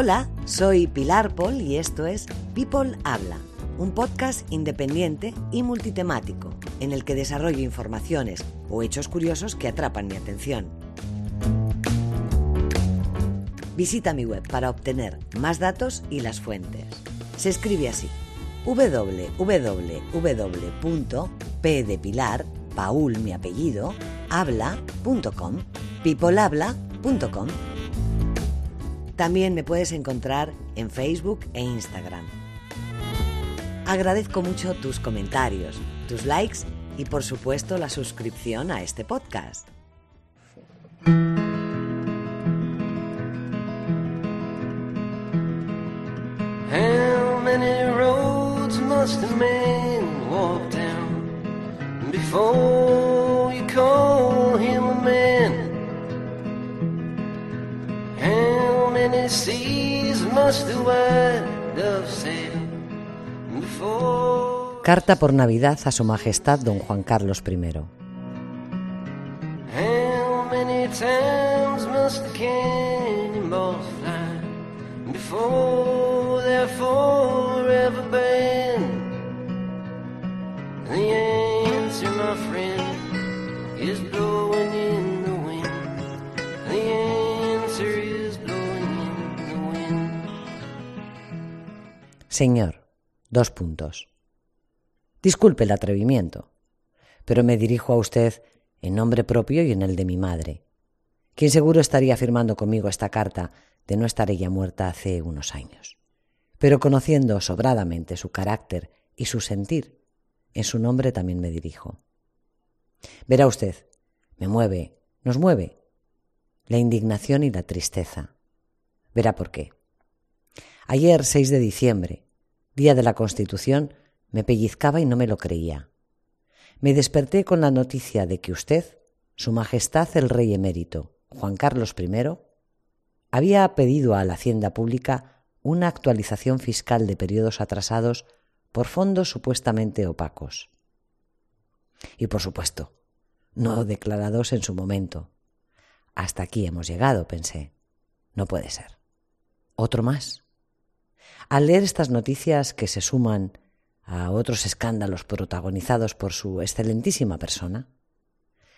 Hola, soy Pilar Paul y esto es People Habla, un podcast independiente y multitemático en el que desarrollo informaciones o hechos curiosos que atrapan mi atención. Visita mi web para obtener más datos y las fuentes. Se escribe así: www.p Paul mi apellido, habla.com, peoplehabla.com. También me puedes encontrar en Facebook e Instagram. Agradezco mucho tus comentarios, tus likes y por supuesto la suscripción a este podcast. Carta por Navidad a Su Majestad Don Juan Carlos I. The answer, my friend, is blowing in Señor, dos puntos. Disculpe el atrevimiento, pero me dirijo a usted en nombre propio y en el de mi madre, quien seguro estaría firmando conmigo esta carta de no estar ella muerta hace unos años. Pero conociendo sobradamente su carácter y su sentir, en su nombre también me dirijo. Verá usted, me mueve, nos mueve, la indignación y la tristeza. Verá por qué. Ayer, 6 de diciembre, día de la Constitución, me pellizcaba y no me lo creía. Me desperté con la noticia de que usted, Su Majestad el Rey Emérito, Juan Carlos I, había pedido a la Hacienda Pública una actualización fiscal de periodos atrasados por fondos supuestamente opacos. Y por supuesto, no declarados en su momento. Hasta aquí hemos llegado, pensé. No puede ser. Otro más. Al leer estas noticias que se suman a otros escándalos protagonizados por su excelentísima persona,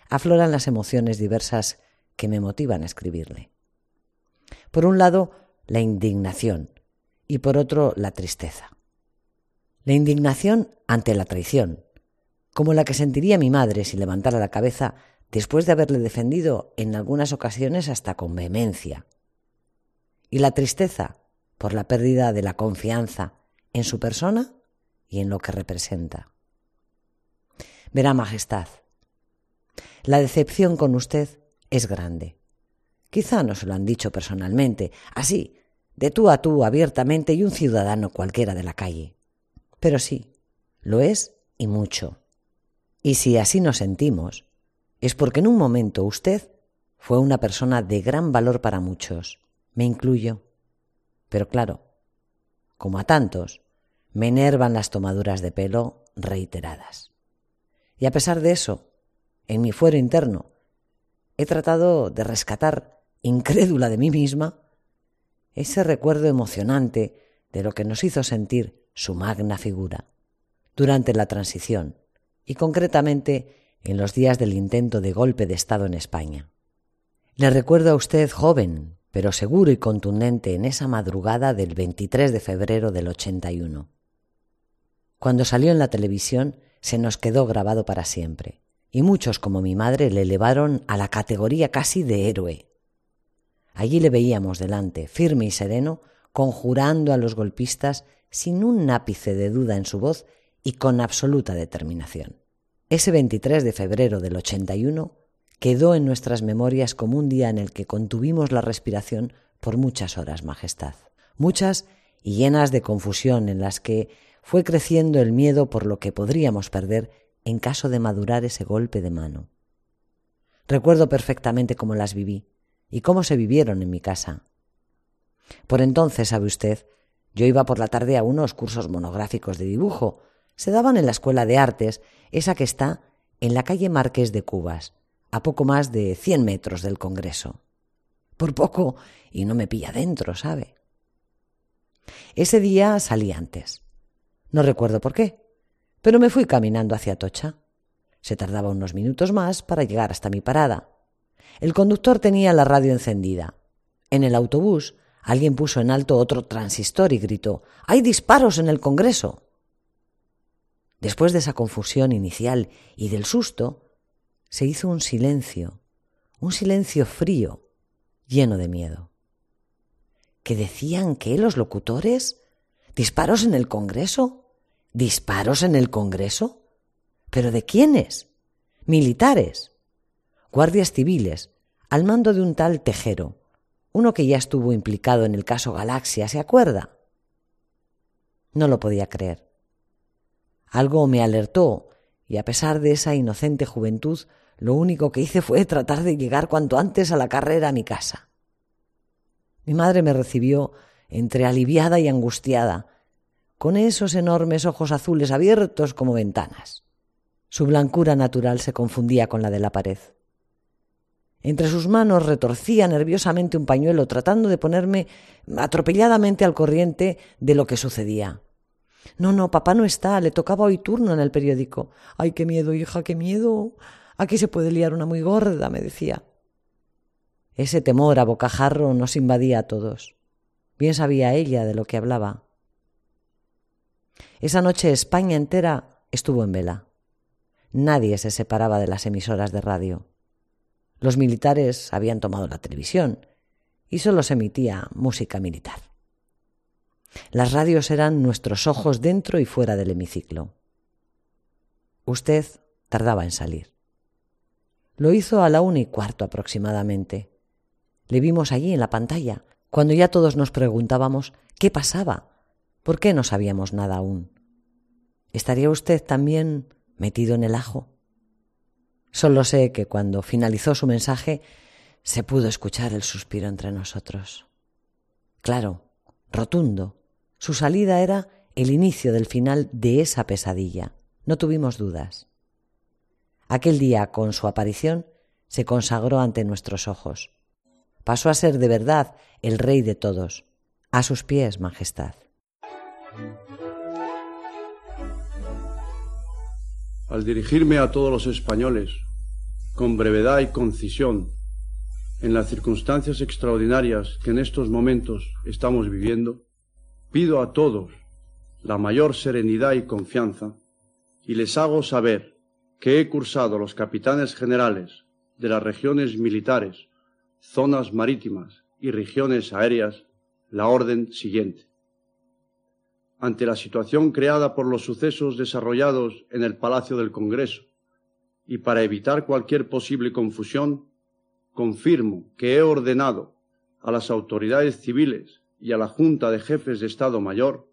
afloran las emociones diversas que me motivan a escribirle. Por un lado, la indignación y por otro, la tristeza. La indignación ante la traición, como la que sentiría mi madre si levantara la cabeza después de haberle defendido en algunas ocasiones hasta con vehemencia. Y la tristeza por la pérdida de la confianza en su persona y en lo que representa. Verá, Majestad, la decepción con usted es grande. Quizá no se lo han dicho personalmente, así, de tú a tú, abiertamente, y un ciudadano cualquiera de la calle. Pero sí, lo es y mucho. Y si así nos sentimos, es porque en un momento usted fue una persona de gran valor para muchos, me incluyo. Pero claro, como a tantos, me enervan las tomaduras de pelo reiteradas. Y a pesar de eso, en mi fuero interno, he tratado de rescatar, incrédula de mí misma, ese recuerdo emocionante de lo que nos hizo sentir su magna figura durante la transición y concretamente en los días del intento de golpe de Estado en España. Le recuerdo a usted joven, pero seguro y contundente en esa madrugada del 23 de febrero del 81. Cuando salió en la televisión se nos quedó grabado para siempre, y muchos como mi madre le elevaron a la categoría casi de héroe. Allí le veíamos delante, firme y sereno, conjurando a los golpistas sin un ápice de duda en su voz y con absoluta determinación. Ese 23 de febrero del 81 quedó en nuestras memorias como un día en el que contuvimos la respiración por muchas horas, Majestad. Muchas y llenas de confusión en las que fue creciendo el miedo por lo que podríamos perder en caso de madurar ese golpe de mano. Recuerdo perfectamente cómo las viví y cómo se vivieron en mi casa. Por entonces, sabe usted, yo iba por la tarde a unos cursos monográficos de dibujo. Se daban en la Escuela de Artes, esa que está en la calle Marqués de Cubas, a poco más de cien metros del Congreso. Por poco, y no me pilla dentro, ¿sabe? Ese día salí antes. No recuerdo por qué, pero me fui caminando hacia Tocha. Se tardaba unos minutos más para llegar hasta mi parada. El conductor tenía la radio encendida. En el autobús alguien puso en alto otro transistor y gritó Hay disparos en el Congreso. Después de esa confusión inicial y del susto, se hizo un silencio, un silencio frío, lleno de miedo. ¿Qué decían que los locutores? ¿Disparos en el Congreso? ¿Disparos en el Congreso? ¿Pero de quiénes? Militares. Guardias civiles, al mando de un tal Tejero, uno que ya estuvo implicado en el caso Galaxia, ¿se acuerda? No lo podía creer. Algo me alertó, y a pesar de esa inocente juventud, lo único que hice fue tratar de llegar cuanto antes a la carrera a mi casa. Mi madre me recibió entre aliviada y angustiada, con esos enormes ojos azules abiertos como ventanas. Su blancura natural se confundía con la de la pared. Entre sus manos retorcía nerviosamente un pañuelo tratando de ponerme atropelladamente al corriente de lo que sucedía. No, no, papá no está, le tocaba hoy turno en el periódico. Ay, qué miedo, hija, qué miedo. Aquí se puede liar una muy gorda, me decía. Ese temor a bocajarro nos invadía a todos. Bien sabía ella de lo que hablaba. Esa noche España entera estuvo en vela. Nadie se separaba de las emisoras de radio. Los militares habían tomado la televisión y solo se emitía música militar. Las radios eran nuestros ojos dentro y fuera del hemiciclo. Usted tardaba en salir. Lo hizo a la una y cuarto aproximadamente. Le vimos allí en la pantalla, cuando ya todos nos preguntábamos qué pasaba, por qué no sabíamos nada aún. ¿Estaría usted también metido en el ajo? Solo sé que cuando finalizó su mensaje se pudo escuchar el suspiro entre nosotros. Claro, rotundo. Su salida era el inicio del final de esa pesadilla. No tuvimos dudas. Aquel día, con su aparición, se consagró ante nuestros ojos pasó a ser de verdad el rey de todos. A sus pies, Majestad. Al dirigirme a todos los españoles, con brevedad y concisión, en las circunstancias extraordinarias que en estos momentos estamos viviendo, pido a todos la mayor serenidad y confianza y les hago saber que he cursado los capitanes generales de las regiones militares zonas marítimas y regiones aéreas la orden siguiente. Ante la situación creada por los sucesos desarrollados en el Palacio del Congreso y para evitar cualquier posible confusión, confirmo que he ordenado a las autoridades civiles y a la Junta de Jefes de Estado Mayor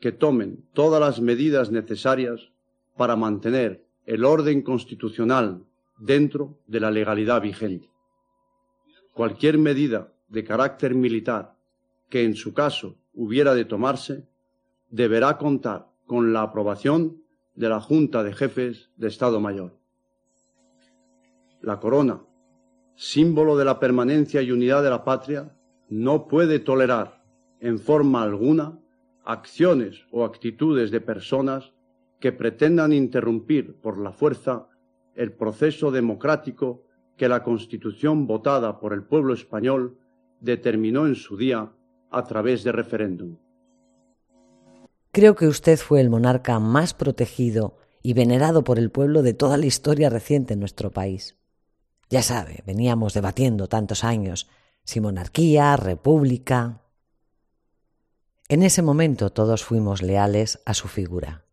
que tomen todas las medidas necesarias para mantener el orden constitucional dentro de la legalidad vigente cualquier medida de carácter militar que en su caso hubiera de tomarse, deberá contar con la aprobación de la Junta de Jefes de Estado Mayor. La corona, símbolo de la permanencia y unidad de la patria, no puede tolerar en forma alguna acciones o actitudes de personas que pretendan interrumpir por la fuerza el proceso democrático que la Constitución votada por el pueblo español determinó en su día a través de referéndum. Creo que usted fue el monarca más protegido y venerado por el pueblo de toda la historia reciente en nuestro país. Ya sabe, veníamos debatiendo tantos años si monarquía, república. En ese momento todos fuimos leales a su figura.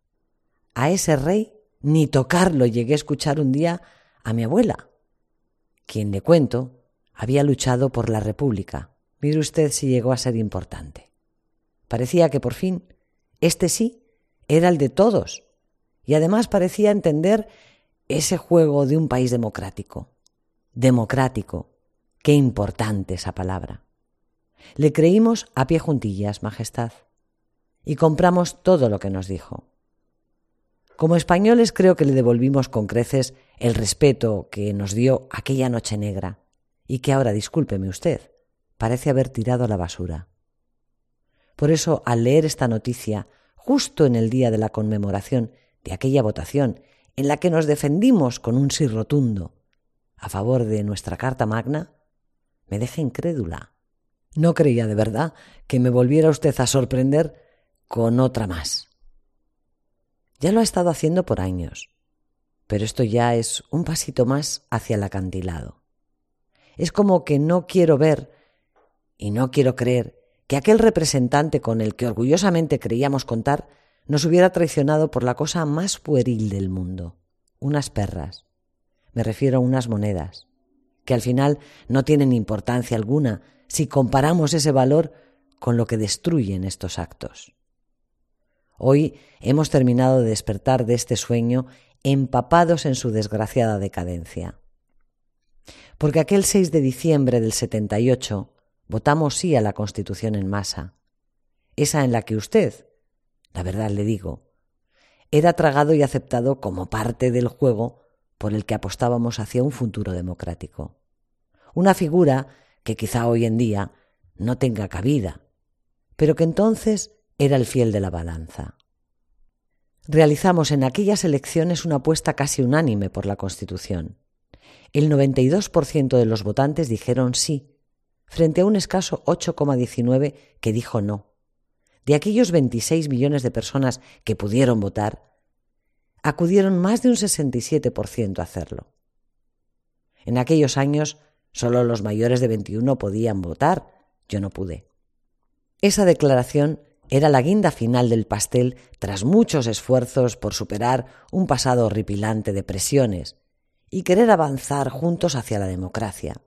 A ese rey ni tocarlo llegué a escuchar un día a mi abuela, quien le cuento había luchado por la República. Mire usted si llegó a ser importante. Parecía que por fin este sí era el de todos y además parecía entender ese juego de un país democrático. Democrático. Qué importante esa palabra. Le creímos a pie juntillas, Majestad, y compramos todo lo que nos dijo. Como españoles creo que le devolvimos con creces el respeto que nos dio aquella noche negra y que ahora, discúlpeme usted, parece haber tirado a la basura. Por eso, al leer esta noticia, justo en el día de la conmemoración de aquella votación en la que nos defendimos con un sí rotundo a favor de nuestra Carta Magna, me deja incrédula. No creía de verdad que me volviera usted a sorprender con otra más. Ya lo ha estado haciendo por años, pero esto ya es un pasito más hacia el acantilado. Es como que no quiero ver y no quiero creer que aquel representante con el que orgullosamente creíamos contar nos hubiera traicionado por la cosa más pueril del mundo, unas perras. Me refiero a unas monedas, que al final no tienen importancia alguna si comparamos ese valor con lo que destruyen estos actos. Hoy hemos terminado de despertar de este sueño empapados en su desgraciada decadencia. Porque aquel 6 de diciembre del 78 votamos sí a la Constitución en masa, esa en la que usted, la verdad le digo, era tragado y aceptado como parte del juego por el que apostábamos hacia un futuro democrático. Una figura que quizá hoy en día no tenga cabida, pero que entonces era el fiel de la balanza. Realizamos en aquellas elecciones una apuesta casi unánime por la Constitución. El 92% de los votantes dijeron sí, frente a un escaso 8,19 que dijo no. De aquellos 26 millones de personas que pudieron votar, acudieron más de un 67% a hacerlo. En aquellos años solo los mayores de 21 podían votar, yo no pude. Esa declaración era la guinda final del pastel tras muchos esfuerzos por superar un pasado horripilante de presiones y querer avanzar juntos hacia la democracia.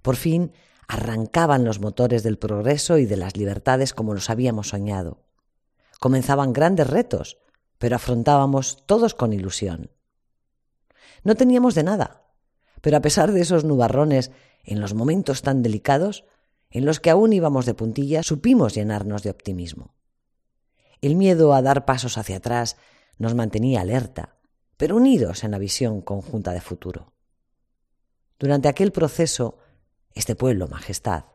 Por fin arrancaban los motores del progreso y de las libertades como los habíamos soñado. Comenzaban grandes retos, pero afrontábamos todos con ilusión. No teníamos de nada, pero a pesar de esos nubarrones en los momentos tan delicados, en los que aún íbamos de puntilla, supimos llenarnos de optimismo. El miedo a dar pasos hacia atrás nos mantenía alerta, pero unidos en la visión conjunta de futuro. Durante aquel proceso este pueblo, Majestad,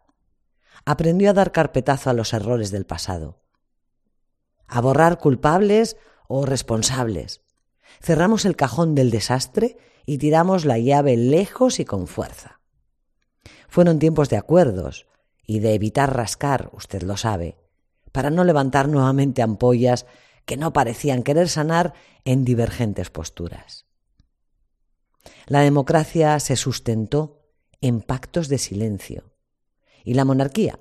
aprendió a dar carpetazo a los errores del pasado, a borrar culpables o responsables. Cerramos el cajón del desastre y tiramos la llave lejos y con fuerza. Fueron tiempos de acuerdos y de evitar rascar, usted lo sabe, para no levantar nuevamente ampollas que no parecían querer sanar en divergentes posturas. La democracia se sustentó en pactos de silencio. Y la monarquía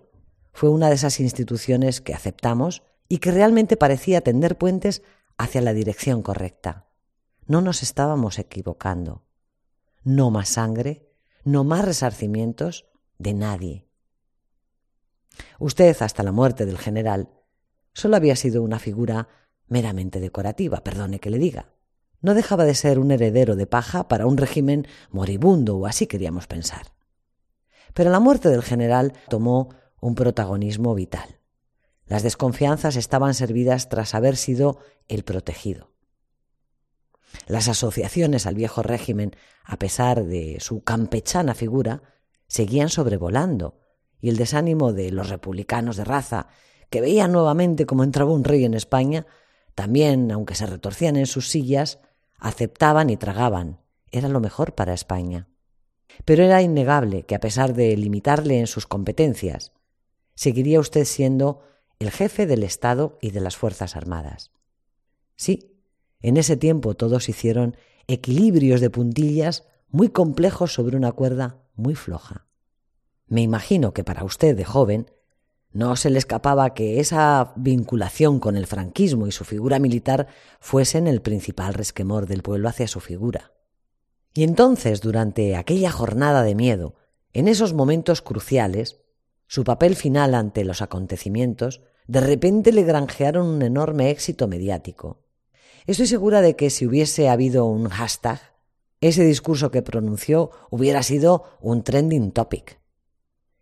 fue una de esas instituciones que aceptamos y que realmente parecía tender puentes hacia la dirección correcta. No nos estábamos equivocando. No más sangre, no más resarcimientos de nadie. Usted, hasta la muerte del general, solo había sido una figura meramente decorativa, perdone que le diga. No dejaba de ser un heredero de paja para un régimen moribundo, o así queríamos pensar. Pero la muerte del general tomó un protagonismo vital. Las desconfianzas estaban servidas tras haber sido el protegido. Las asociaciones al viejo régimen, a pesar de su campechana figura, seguían sobrevolando, y el desánimo de los republicanos de raza, que veían nuevamente cómo entraba un rey en España, también, aunque se retorcían en sus sillas, aceptaban y tragaban. Era lo mejor para España. Pero era innegable que a pesar de limitarle en sus competencias, seguiría usted siendo el jefe del Estado y de las Fuerzas Armadas. Sí, en ese tiempo todos hicieron equilibrios de puntillas muy complejos sobre una cuerda muy floja. Me imagino que para usted de joven no se le escapaba que esa vinculación con el franquismo y su figura militar fuesen el principal resquemor del pueblo hacia su figura. Y entonces, durante aquella jornada de miedo, en esos momentos cruciales, su papel final ante los acontecimientos, de repente le granjearon un enorme éxito mediático. Estoy segura de que si hubiese habido un hashtag, ese discurso que pronunció hubiera sido un trending topic.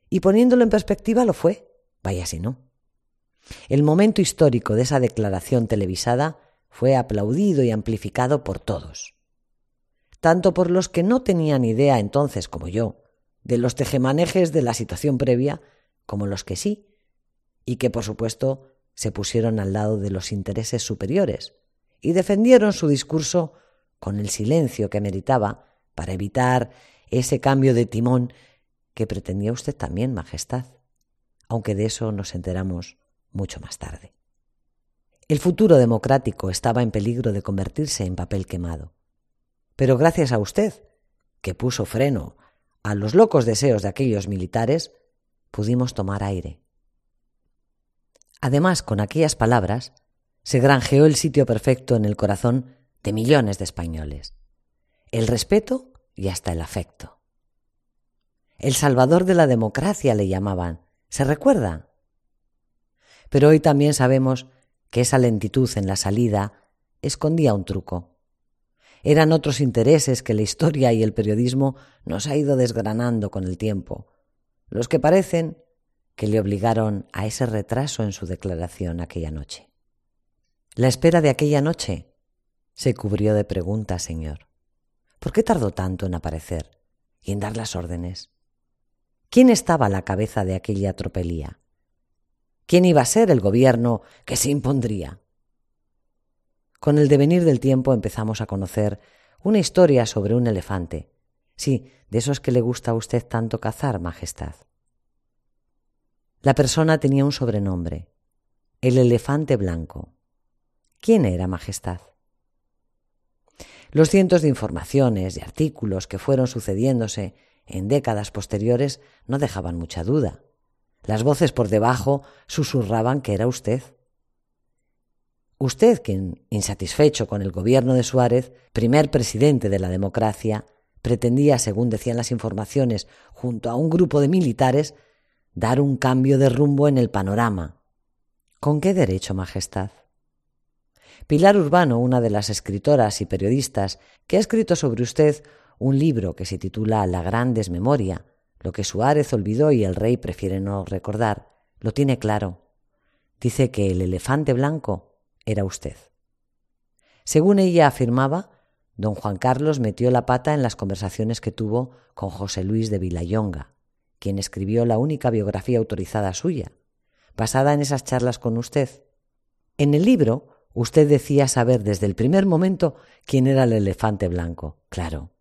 Y poniéndolo en perspectiva lo fue, vaya si no. El momento histórico de esa declaración televisada fue aplaudido y amplificado por todos, tanto por los que no tenían idea entonces como yo de los tejemanejes de la situación previa, como los que sí, y que por supuesto se pusieron al lado de los intereses superiores y defendieron su discurso con el silencio que meritaba para evitar ese cambio de timón que pretendía usted también, Majestad, aunque de eso nos enteramos mucho más tarde. El futuro democrático estaba en peligro de convertirse en papel quemado. Pero gracias a usted, que puso freno a los locos deseos de aquellos militares, pudimos tomar aire. Además, con aquellas palabras, se granjeó el sitio perfecto en el corazón de millones de españoles. El respeto y hasta el afecto. El salvador de la democracia le llamaban. ¿Se recuerda? Pero hoy también sabemos que esa lentitud en la salida escondía un truco. Eran otros intereses que la historia y el periodismo nos ha ido desgranando con el tiempo, los que parecen que le obligaron a ese retraso en su declaración aquella noche. La espera de aquella noche se cubrió de preguntas, señor. ¿Por qué tardó tanto en aparecer y en dar las órdenes? ¿Quién estaba a la cabeza de aquella tropelía? ¿Quién iba a ser el gobierno que se impondría? Con el devenir del tiempo empezamos a conocer una historia sobre un elefante. Sí, de esos que le gusta a usted tanto cazar, Majestad. La persona tenía un sobrenombre, el elefante blanco. ¿Quién era, Majestad? Los cientos de informaciones y artículos que fueron sucediéndose en décadas posteriores no dejaban mucha duda. Las voces por debajo susurraban que era usted. Usted, quien, insatisfecho con el gobierno de Suárez, primer presidente de la democracia, pretendía, según decían las informaciones, junto a un grupo de militares, dar un cambio de rumbo en el panorama. ¿Con qué derecho, Majestad? Pilar Urbano, una de las escritoras y periodistas que ha escrito sobre usted un libro que se titula La gran desmemoria, lo que Suárez olvidó y el rey prefiere no recordar, lo tiene claro. Dice que el elefante blanco era usted. Según ella afirmaba, don Juan Carlos metió la pata en las conversaciones que tuvo con José Luis de Vilayonga, quien escribió la única biografía autorizada suya, basada en esas charlas con usted. En el libro, usted decía saber desde el primer momento quién era el elefante blanco. Claro.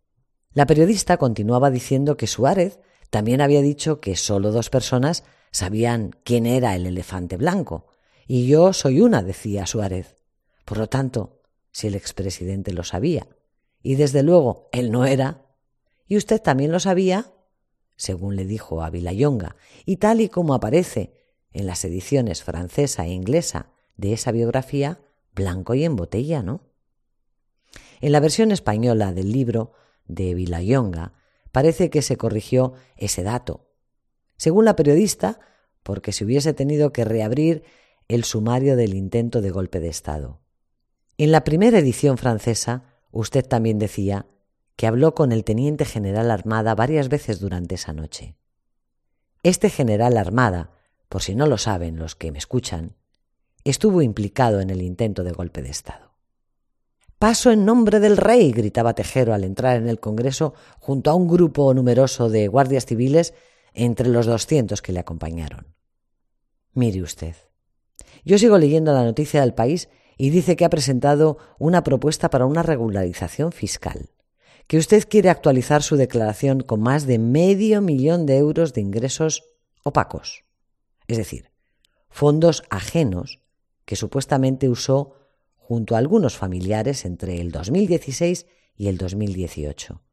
La periodista continuaba diciendo que Suárez también había dicho que solo dos personas sabían quién era el elefante blanco, y yo soy una, decía Suárez. Por lo tanto, si el expresidente lo sabía, y desde luego él no era, y usted también lo sabía, según le dijo a Vilayonga, y tal y como aparece en las ediciones francesa e inglesa de esa biografía, blanco y en botella, ¿no? En la versión española del libro de Vilayonga parece que se corrigió ese dato. Según la periodista, porque se hubiese tenido que reabrir el sumario del intento de golpe de Estado. En la primera edición francesa, usted también decía que habló con el teniente general Armada varias veces durante esa noche. Este general Armada, por si no lo saben los que me escuchan, estuvo implicado en el intento de golpe de Estado. Paso en nombre del rey, gritaba Tejero al entrar en el Congreso junto a un grupo numeroso de guardias civiles entre los doscientos que le acompañaron. Mire usted. Yo sigo leyendo la noticia del país y dice que ha presentado una propuesta para una regularización fiscal que usted quiere actualizar su declaración con más de medio millón de euros de ingresos opacos, es decir, fondos ajenos que supuestamente usó junto a algunos familiares entre el 2016 y el 2018,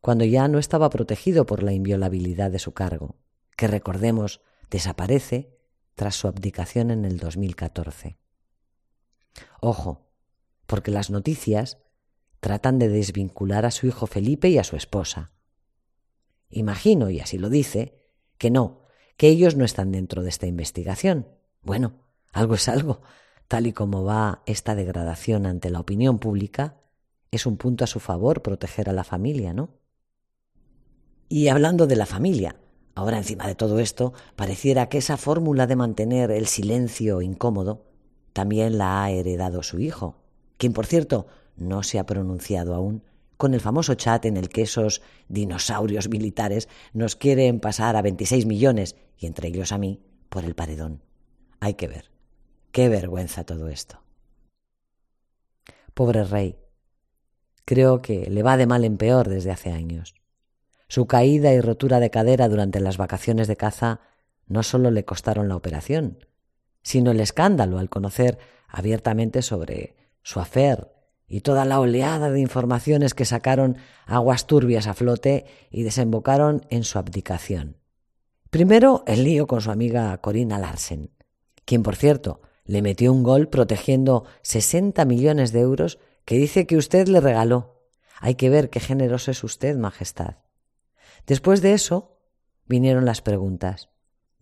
cuando ya no estaba protegido por la inviolabilidad de su cargo, que recordemos desaparece tras su abdicación en el 2014. Ojo, porque las noticias tratan de desvincular a su hijo Felipe y a su esposa. Imagino, y así lo dice, que no, que ellos no están dentro de esta investigación. Bueno, algo es algo. Tal y como va esta degradación ante la opinión pública, es un punto a su favor proteger a la familia, ¿no? Y hablando de la familia, ahora encima de todo esto, pareciera que esa fórmula de mantener el silencio incómodo también la ha heredado su hijo, quien, por cierto, no se ha pronunciado aún, con el famoso chat en el que esos dinosaurios militares nos quieren pasar a 26 millones, y entre ellos a mí, por el paredón. Hay que ver. Qué vergüenza todo esto. Pobre rey. Creo que le va de mal en peor desde hace años. Su caída y rotura de cadera durante las vacaciones de caza no solo le costaron la operación, sino el escándalo al conocer abiertamente sobre su afer y toda la oleada de informaciones que sacaron aguas turbias a flote y desembocaron en su abdicación. Primero, el lío con su amiga Corina Larsen, quien, por cierto, le metió un gol protegiendo 60 millones de euros que dice que usted le regaló. Hay que ver qué generoso es usted, Majestad. Después de eso, vinieron las preguntas.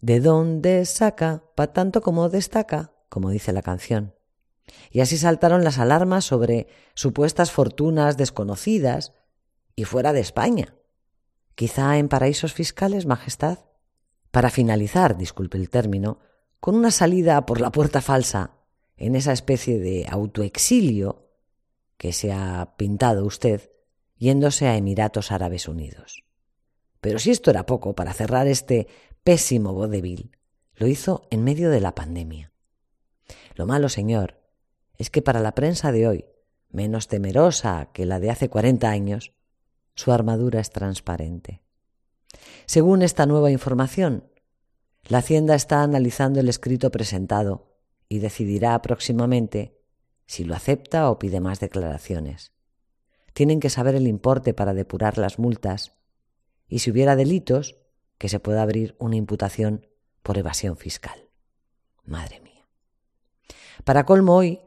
¿De dónde saca pa tanto como destaca? como dice la canción. Y así saltaron las alarmas sobre supuestas fortunas desconocidas y fuera de España. Quizá en paraísos fiscales, Majestad. Para finalizar, disculpe el término, con una salida por la puerta falsa, en esa especie de autoexilio que se ha pintado usted, yéndose a Emiratos Árabes Unidos. Pero si esto era poco para cerrar este pésimo vodevil, lo hizo en medio de la pandemia. Lo malo, señor, es que para la prensa de hoy, menos temerosa que la de hace cuarenta años, su armadura es transparente. Según esta nueva información, la Hacienda está analizando el escrito presentado y decidirá próximamente si lo acepta o pide más declaraciones. Tienen que saber el importe para depurar las multas y si hubiera delitos, que se pueda abrir una imputación por evasión fiscal. Madre mía. Para colmo hoy,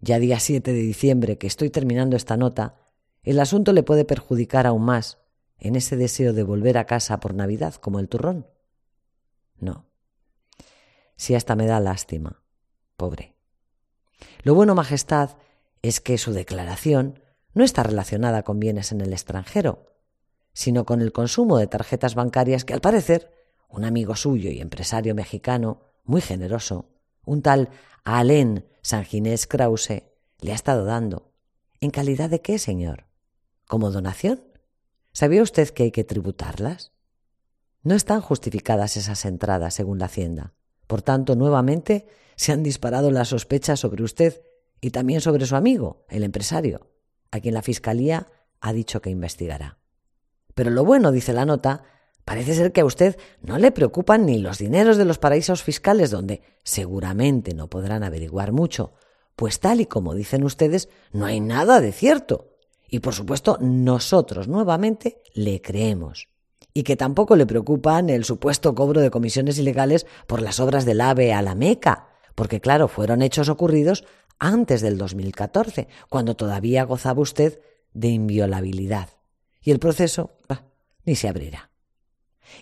ya día 7 de diciembre que estoy terminando esta nota, el asunto le puede perjudicar aún más en ese deseo de volver a casa por Navidad como el turrón. No. Si hasta me da lástima. Pobre. Lo bueno, Majestad, es que su declaración no está relacionada con bienes en el extranjero, sino con el consumo de tarjetas bancarias que al parecer un amigo suyo y empresario mexicano muy generoso, un tal Alain Sanginés Krause, le ha estado dando. ¿En calidad de qué, señor? ¿Como donación? ¿Sabía usted que hay que tributarlas? No están justificadas esas entradas, según la Hacienda. Por tanto, nuevamente se han disparado las sospechas sobre usted y también sobre su amigo, el empresario, a quien la Fiscalía ha dicho que investigará. Pero lo bueno, dice la nota, parece ser que a usted no le preocupan ni los dineros de los paraísos fiscales, donde seguramente no podrán averiguar mucho, pues tal y como dicen ustedes, no hay nada de cierto. Y por supuesto, nosotros nuevamente le creemos y que tampoco le preocupan el supuesto cobro de comisiones ilegales por las obras del AVE a la Meca, porque claro, fueron hechos ocurridos antes del 2014, cuando todavía gozaba usted de inviolabilidad. Y el proceso ni se abrirá.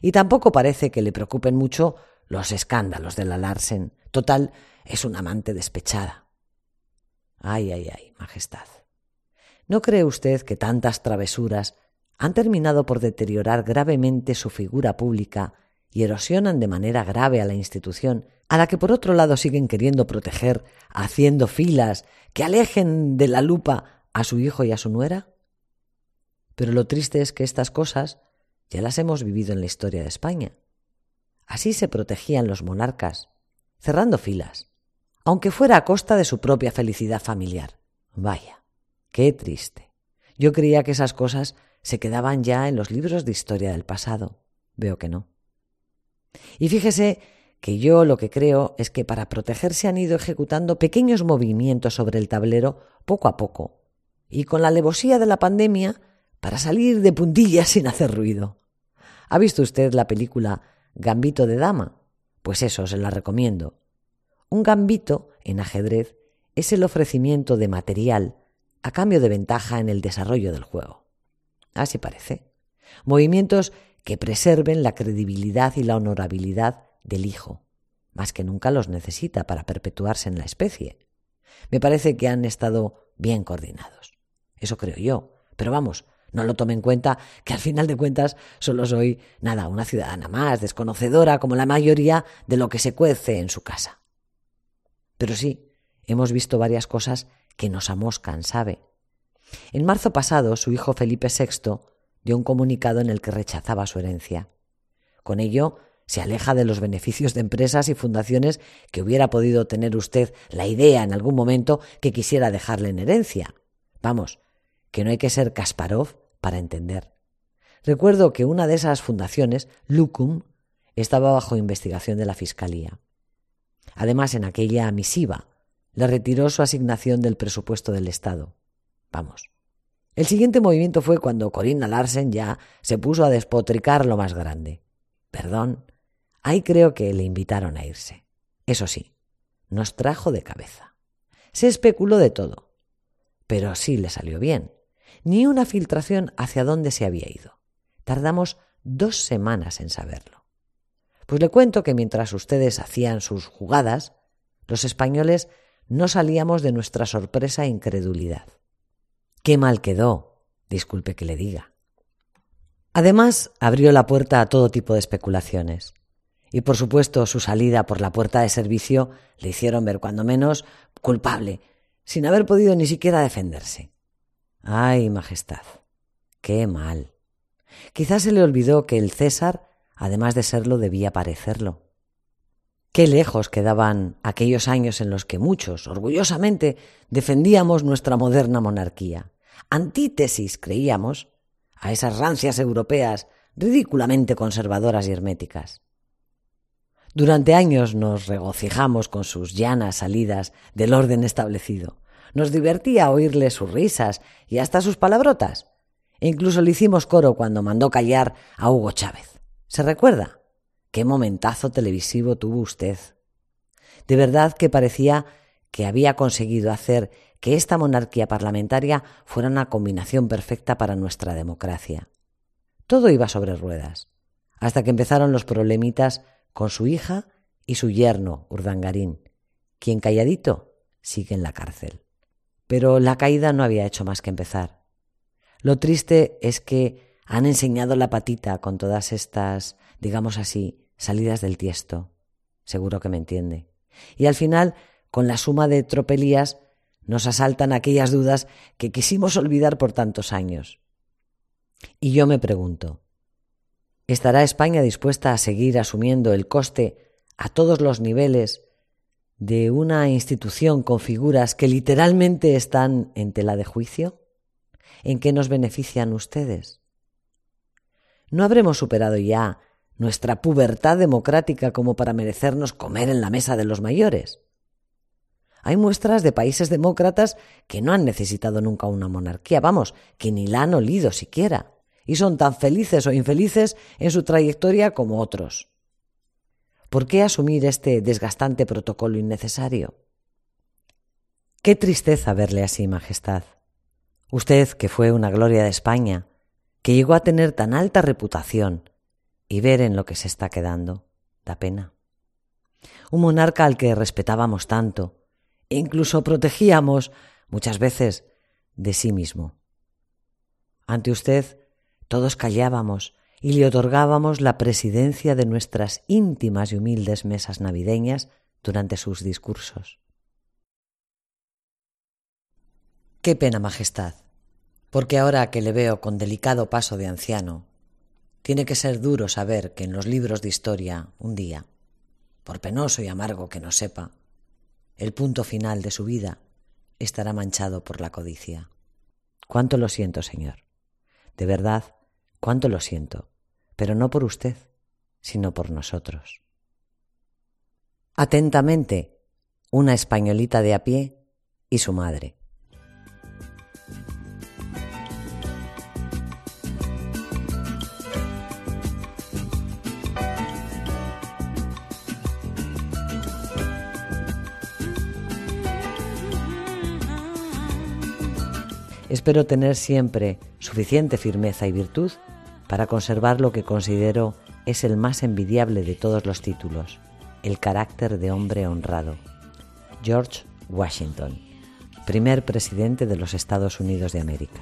Y tampoco parece que le preocupen mucho los escándalos de la Larsen. Total, es una amante despechada. Ay, ay, ay, Majestad. ¿No cree usted que tantas travesuras han terminado por deteriorar gravemente su figura pública y erosionan de manera grave a la institución, a la que por otro lado siguen queriendo proteger, haciendo filas que alejen de la lupa a su hijo y a su nuera? Pero lo triste es que estas cosas ya las hemos vivido en la historia de España. Así se protegían los monarcas, cerrando filas, aunque fuera a costa de su propia felicidad familiar. Vaya, qué triste. Yo creía que esas cosas se quedaban ya en los libros de historia del pasado. Veo que no. Y fíjese que yo lo que creo es que para protegerse han ido ejecutando pequeños movimientos sobre el tablero poco a poco, y con la alevosía de la pandemia para salir de puntillas sin hacer ruido. ¿Ha visto usted la película Gambito de Dama? Pues eso, se la recomiendo. Un gambito en ajedrez es el ofrecimiento de material a cambio de ventaja en el desarrollo del juego. Así parece. Movimientos que preserven la credibilidad y la honorabilidad del hijo, más que nunca los necesita para perpetuarse en la especie. Me parece que han estado bien coordinados. Eso creo yo. Pero vamos, no lo tome en cuenta que al final de cuentas solo soy, nada, una ciudadana más, desconocedora como la mayoría de lo que se cuece en su casa. Pero sí, hemos visto varias cosas que nos amoscan, ¿sabe? En marzo pasado, su hijo Felipe VI dio un comunicado en el que rechazaba su herencia. Con ello, se aleja de los beneficios de empresas y fundaciones que hubiera podido tener usted la idea en algún momento que quisiera dejarle en herencia. Vamos, que no hay que ser Kasparov para entender. Recuerdo que una de esas fundaciones, Lucum, estaba bajo investigación de la Fiscalía. Además, en aquella misiva, le retiró su asignación del presupuesto del Estado. Vamos. El siguiente movimiento fue cuando Corinna Larsen ya se puso a despotricar lo más grande. Perdón, ahí creo que le invitaron a irse. Eso sí, nos trajo de cabeza. Se especuló de todo. Pero sí le salió bien. Ni una filtración hacia dónde se había ido. Tardamos dos semanas en saberlo. Pues le cuento que mientras ustedes hacían sus jugadas, los españoles no salíamos de nuestra sorpresa e incredulidad. Qué mal quedó, disculpe que le diga. Además, abrió la puerta a todo tipo de especulaciones. Y por supuesto, su salida por la puerta de servicio le hicieron ver cuando menos culpable, sin haber podido ni siquiera defenderse. Ay, Majestad, qué mal. Quizás se le olvidó que el César, además de serlo, debía parecerlo. Qué lejos quedaban aquellos años en los que muchos, orgullosamente, defendíamos nuestra moderna monarquía. Antítesis, creíamos, a esas rancias europeas ridículamente conservadoras y herméticas. Durante años nos regocijamos con sus llanas salidas del orden establecido. Nos divertía oírle sus risas y hasta sus palabrotas. E incluso le hicimos coro cuando mandó callar a Hugo Chávez. ¿Se recuerda? Qué momentazo televisivo tuvo usted. De verdad que parecía que había conseguido hacer que esta monarquía parlamentaria fuera una combinación perfecta para nuestra democracia. Todo iba sobre ruedas, hasta que empezaron los problemitas con su hija y su yerno, Urdangarín, quien calladito sigue en la cárcel. Pero la caída no había hecho más que empezar. Lo triste es que han enseñado la patita con todas estas, digamos así, salidas del tiesto. Seguro que me entiende. Y al final, con la suma de tropelías, nos asaltan aquellas dudas que quisimos olvidar por tantos años. Y yo me pregunto, ¿estará España dispuesta a seguir asumiendo el coste a todos los niveles de una institución con figuras que literalmente están en tela de juicio? ¿En qué nos benefician ustedes? ¿No habremos superado ya nuestra pubertad democrática como para merecernos comer en la mesa de los mayores? Hay muestras de países demócratas que no han necesitado nunca una monarquía, vamos, que ni la han olido siquiera, y son tan felices o infelices en su trayectoria como otros. ¿Por qué asumir este desgastante protocolo innecesario? Qué tristeza verle así, Majestad. Usted, que fue una gloria de España, que llegó a tener tan alta reputación, y ver en lo que se está quedando, da pena. Un monarca al que respetábamos tanto, incluso protegíamos muchas veces de sí mismo. Ante usted todos callábamos y le otorgábamos la presidencia de nuestras íntimas y humildes mesas navideñas durante sus discursos. Qué pena, Majestad, porque ahora que le veo con delicado paso de anciano, tiene que ser duro saber que en los libros de historia, un día, por penoso y amargo que nos sepa, el punto final de su vida estará manchado por la codicia. Cuánto lo siento, Señor. De verdad, cuánto lo siento, pero no por usted, sino por nosotros. Atentamente, una españolita de a pie y su madre. Espero tener siempre suficiente firmeza y virtud para conservar lo que considero es el más envidiable de todos los títulos, el carácter de hombre honrado. George Washington, primer presidente de los Estados Unidos de América.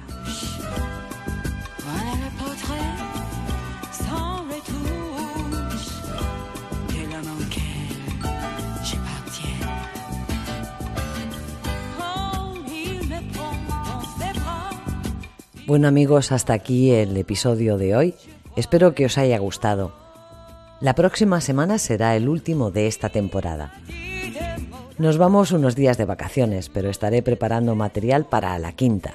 Bueno amigos, hasta aquí el episodio de hoy. Espero que os haya gustado. La próxima semana será el último de esta temporada. Nos vamos unos días de vacaciones, pero estaré preparando material para la quinta.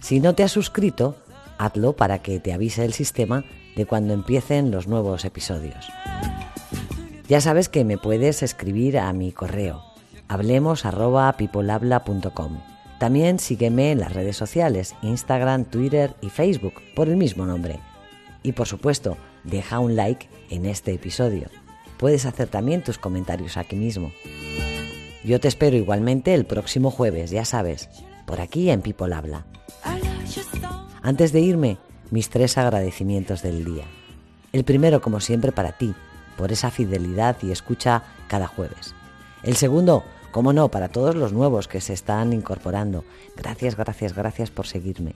Si no te has suscrito, hazlo para que te avise el sistema de cuando empiecen los nuevos episodios. Ya sabes que me puedes escribir a mi correo hablemos@pipolabla.com. También sígueme en las redes sociales, Instagram, Twitter y Facebook por el mismo nombre. Y por supuesto, deja un like en este episodio. Puedes hacer también tus comentarios aquí mismo. Yo te espero igualmente el próximo jueves, ya sabes, por aquí en People Habla. Antes de irme, mis tres agradecimientos del día. El primero, como siempre, para ti, por esa fidelidad y escucha cada jueves. El segundo, como no, para todos los nuevos que se están incorporando. Gracias, gracias, gracias por seguirme.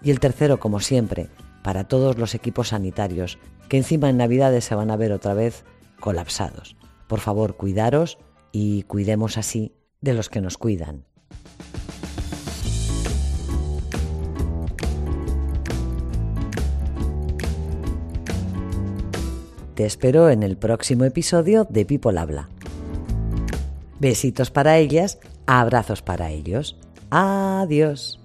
Y el tercero, como siempre, para todos los equipos sanitarios que encima en Navidades se van a ver otra vez colapsados. Por favor, cuidaros y cuidemos así de los que nos cuidan. Te espero en el próximo episodio de People Habla. Besitos para ellas, abrazos para ellos. Adiós.